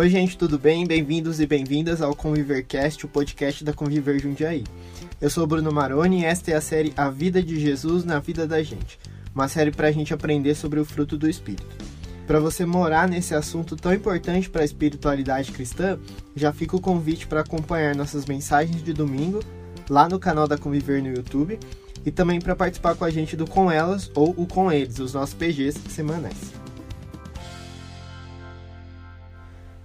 Oi, gente, tudo bem? Bem-vindos e bem-vindas ao Convivercast, o podcast da Conviver Jundiaí. Eu sou Bruno Maroni e esta é a série A Vida de Jesus na Vida da Gente, uma série para a gente aprender sobre o fruto do Espírito. Para você morar nesse assunto tão importante para a espiritualidade cristã, já fica o convite para acompanhar nossas mensagens de domingo lá no canal da Conviver no YouTube e também para participar com a gente do Com Elas ou o Com Eles, os nossos PGs semanais.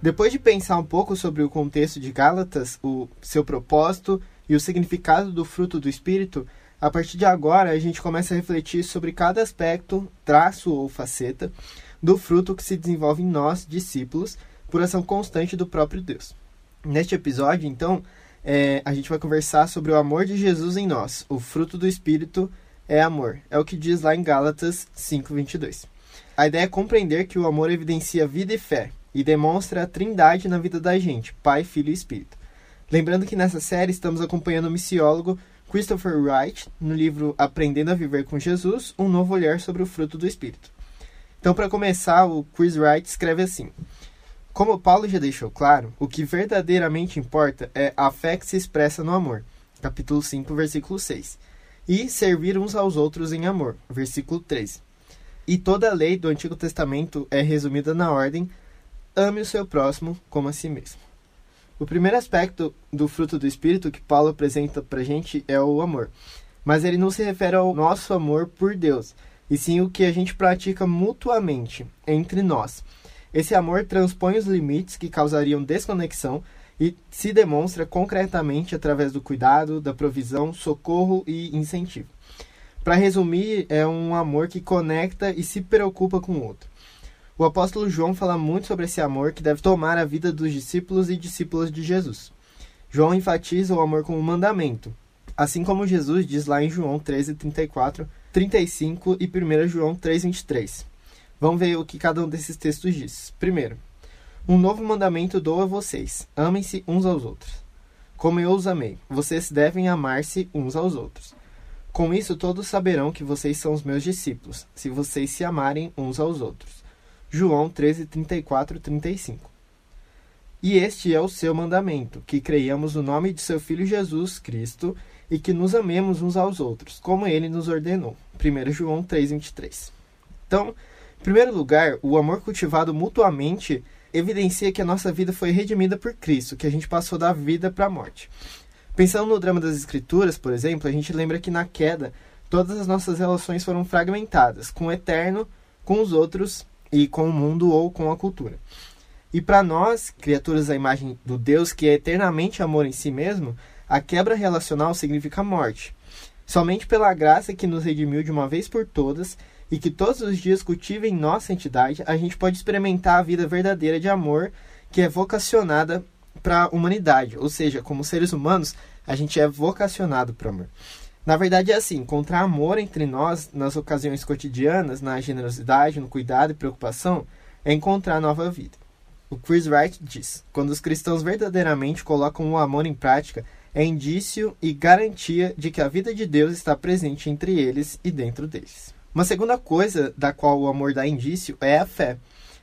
Depois de pensar um pouco sobre o contexto de Gálatas, o seu propósito e o significado do fruto do Espírito, a partir de agora a gente começa a refletir sobre cada aspecto, traço ou faceta do fruto que se desenvolve em nós, discípulos, por ação constante do próprio Deus. Neste episódio, então, é, a gente vai conversar sobre o amor de Jesus em nós. O fruto do Espírito é amor. É o que diz lá em Gálatas 5:22. A ideia é compreender que o amor evidencia vida e fé e demonstra a trindade na vida da gente, Pai, Filho e Espírito. Lembrando que nessa série estamos acompanhando o missiólogo Christopher Wright no livro Aprendendo a Viver com Jesus, um novo olhar sobre o fruto do Espírito. Então, para começar, o Chris Wright escreve assim: Como Paulo já deixou claro, o que verdadeiramente importa é a fé que se expressa no amor. Capítulo 5, versículo 6. E servir uns aos outros em amor. Versículo 3. E toda a lei do Antigo Testamento é resumida na ordem: ame o seu próximo como a si mesmo. O primeiro aspecto do fruto do Espírito que Paulo apresenta para gente é o amor. Mas ele não se refere ao nosso amor por Deus, e sim o que a gente pratica mutuamente entre nós. Esse amor transpõe os limites que causariam desconexão e se demonstra concretamente através do cuidado, da provisão, socorro e incentivo. Para resumir, é um amor que conecta e se preocupa com o outro. O apóstolo João fala muito sobre esse amor que deve tomar a vida dos discípulos e discípulas de Jesus. João enfatiza o amor como mandamento, assim como Jesus diz lá em João 13, 34, 35 e 1 João 3, 23. Vamos ver o que cada um desses textos diz. Primeiro, um novo mandamento dou a vocês: amem-se uns aos outros. Como eu os amei, vocês devem amar-se uns aos outros. Com isso, todos saberão que vocês são os meus discípulos, se vocês se amarem uns aos outros. João 13, 34 35. E este é o seu mandamento, que creiamos no nome de seu Filho Jesus Cristo e que nos amemos uns aos outros, como ele nos ordenou. 1 João 3, 23. Então, em primeiro lugar, o amor cultivado mutuamente evidencia que a nossa vida foi redimida por Cristo, que a gente passou da vida para a morte. Pensando no drama das Escrituras, por exemplo, a gente lembra que na queda todas as nossas relações foram fragmentadas, com o eterno, com os outros e com o mundo ou com a cultura. E para nós, criaturas da imagem do Deus que é eternamente amor em si mesmo, a quebra relacional significa morte. Somente pela graça que nos redimiu de uma vez por todas e que todos os dias cultiva em nossa entidade, a gente pode experimentar a vida verdadeira de amor que é vocacionada para a humanidade. Ou seja, como seres humanos, a gente é vocacionado para amor. Na verdade, é assim: encontrar amor entre nós nas ocasiões cotidianas, na generosidade, no cuidado e preocupação, é encontrar nova vida. O Chris Wright diz: quando os cristãos verdadeiramente colocam o amor em prática, é indício e garantia de que a vida de Deus está presente entre eles e dentro deles. Uma segunda coisa da qual o amor dá indício é a fé.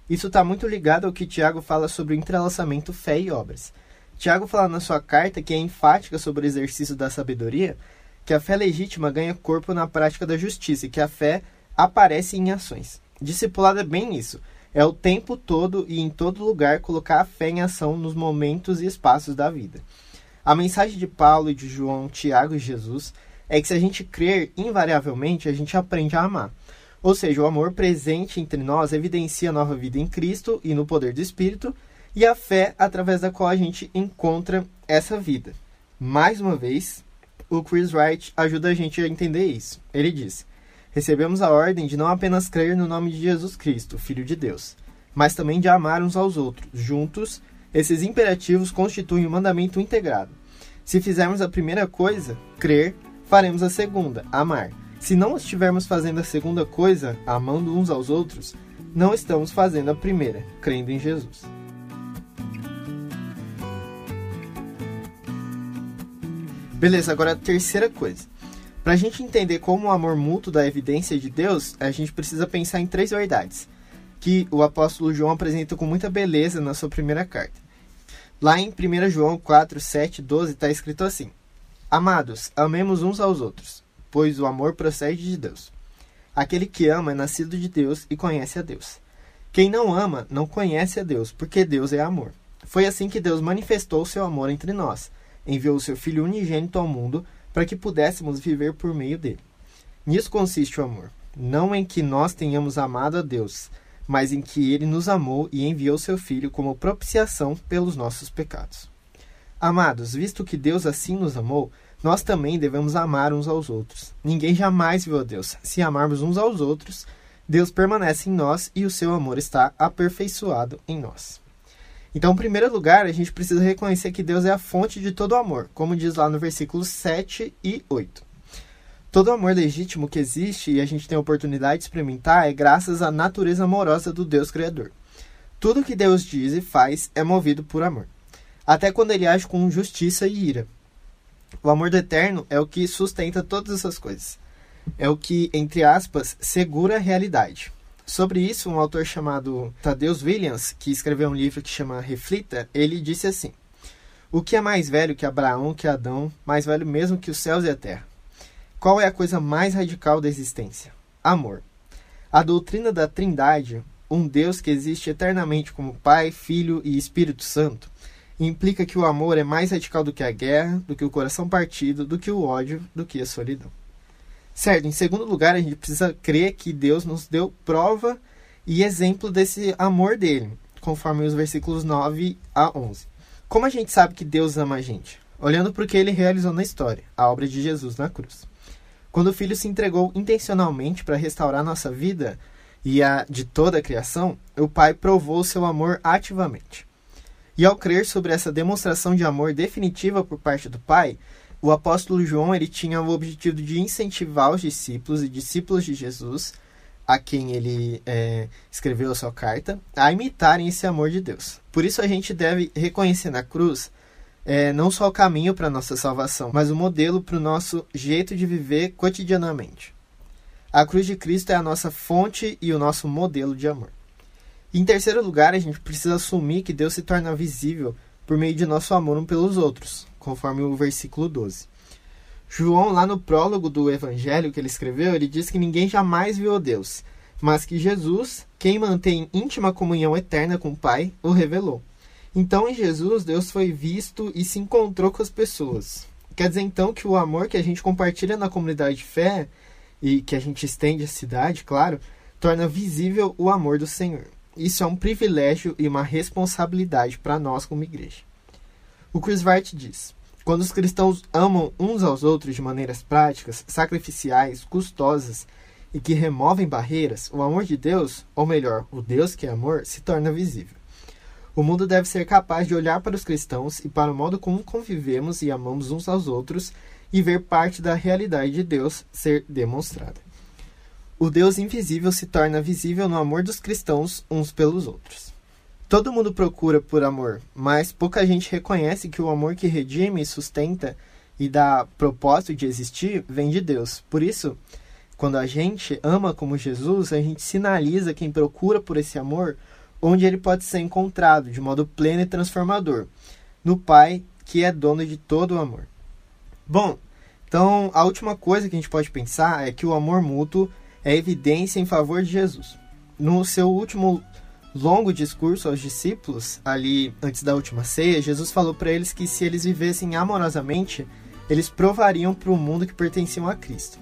Isso está muito ligado ao que Tiago fala sobre o entrelaçamento fé e obras. Tiago fala na sua carta que é enfática sobre o exercício da sabedoria que a fé legítima ganha corpo na prática da justiça e que a fé aparece em ações. Discipulado é bem isso. É o tempo todo e em todo lugar colocar a fé em ação nos momentos e espaços da vida. A mensagem de Paulo e de João, Tiago e Jesus é que se a gente crer, invariavelmente a gente aprende a amar. Ou seja, o amor presente entre nós evidencia a nova vida em Cristo e no poder do Espírito, e a fé através da qual a gente encontra essa vida. Mais uma vez, o Chris Wright ajuda a gente a entender isso. Ele diz: Recebemos a ordem de não apenas crer no nome de Jesus Cristo, Filho de Deus, mas também de amar uns aos outros. Juntos, esses imperativos constituem um mandamento integrado. Se fizermos a primeira coisa, crer, faremos a segunda, amar. Se não estivermos fazendo a segunda coisa, amando uns aos outros, não estamos fazendo a primeira, crendo em Jesus. Beleza, agora a terceira coisa. Para a gente entender como o amor mútuo dá evidência de Deus, a gente precisa pensar em três verdades. que o apóstolo João apresenta com muita beleza na sua primeira carta. Lá em 1 João 4, 7, 12 está escrito assim: Amados, amemos uns aos outros, pois o amor procede de Deus. Aquele que ama é nascido de Deus e conhece a Deus. Quem não ama não conhece a Deus, porque Deus é amor. Foi assim que Deus manifestou seu amor entre nós. Enviou seu Filho unigênito ao mundo para que pudéssemos viver por meio dele. Nisso consiste o amor, não em que nós tenhamos amado a Deus, mas em que ele nos amou e enviou seu Filho como propiciação pelos nossos pecados. Amados, visto que Deus assim nos amou, nós também devemos amar uns aos outros. Ninguém jamais viu a Deus. Se amarmos uns aos outros, Deus permanece em nós e o seu amor está aperfeiçoado em nós. Então, em primeiro lugar, a gente precisa reconhecer que Deus é a fonte de todo amor, como diz lá no versículos 7 e 8. Todo amor legítimo que existe e a gente tem a oportunidade de experimentar é graças à natureza amorosa do Deus Criador. Tudo que Deus diz e faz é movido por amor, até quando ele age com justiça e ira. O amor do eterno é o que sustenta todas essas coisas. É o que, entre aspas, segura a realidade. Sobre isso, um autor chamado Tadeusz Williams, que escreveu um livro que chama Reflita, ele disse assim: O que é mais velho que Abraão, que Adão, mais velho mesmo que os céus e a terra? Qual é a coisa mais radical da existência? Amor. A doutrina da Trindade, um Deus que existe eternamente como Pai, Filho e Espírito Santo, implica que o amor é mais radical do que a guerra, do que o coração partido, do que o ódio, do que a solidão. Certo, em segundo lugar, a gente precisa crer que Deus nos deu prova e exemplo desse amor dele, conforme os versículos 9 a 11. Como a gente sabe que Deus ama a gente? Olhando para o que ele realizou na história, a obra de Jesus na cruz. Quando o Filho se entregou intencionalmente para restaurar nossa vida e a de toda a criação, o Pai provou seu amor ativamente. E ao crer sobre essa demonstração de amor definitiva por parte do Pai, o apóstolo João ele tinha o objetivo de incentivar os discípulos e discípulos de Jesus, a quem ele é, escreveu a sua carta, a imitarem esse amor de Deus. Por isso a gente deve reconhecer na cruz é, não só o caminho para a nossa salvação, mas o modelo para o nosso jeito de viver cotidianamente. A cruz de Cristo é a nossa fonte e o nosso modelo de amor. Em terceiro lugar, a gente precisa assumir que Deus se torna visível por meio de nosso amor um pelos outros, conforme o versículo 12. João, lá no prólogo do evangelho que ele escreveu, ele diz que ninguém jamais viu Deus, mas que Jesus, quem mantém íntima comunhão eterna com o Pai, o revelou. Então, em Jesus, Deus foi visto e se encontrou com as pessoas. Quer dizer, então, que o amor que a gente compartilha na comunidade de fé e que a gente estende à cidade, claro, torna visível o amor do Senhor. Isso é um privilégio e uma responsabilidade para nós como igreja. O Chris Wright diz: quando os cristãos amam uns aos outros de maneiras práticas, sacrificiais, custosas e que removem barreiras, o amor de Deus, ou melhor, o Deus que é amor, se torna visível. O mundo deve ser capaz de olhar para os cristãos e para o modo como convivemos e amamos uns aos outros e ver parte da realidade de Deus ser demonstrada o Deus invisível se torna visível no amor dos cristãos uns pelos outros. Todo mundo procura por amor, mas pouca gente reconhece que o amor que redime sustenta e dá propósito de existir vem de Deus. Por isso, quando a gente ama como Jesus, a gente sinaliza quem procura por esse amor onde ele pode ser encontrado de modo pleno e transformador, no Pai que é dono de todo o amor. Bom, então a última coisa que a gente pode pensar é que o amor mútuo é evidência em favor de Jesus. No seu último longo discurso aos discípulos, ali antes da última ceia, Jesus falou para eles que se eles vivessem amorosamente, eles provariam para o mundo que pertenciam a Cristo.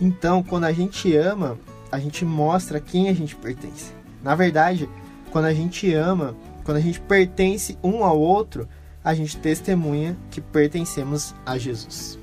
Então, quando a gente ama, a gente mostra quem a gente pertence. Na verdade, quando a gente ama, quando a gente pertence um ao outro, a gente testemunha que pertencemos a Jesus.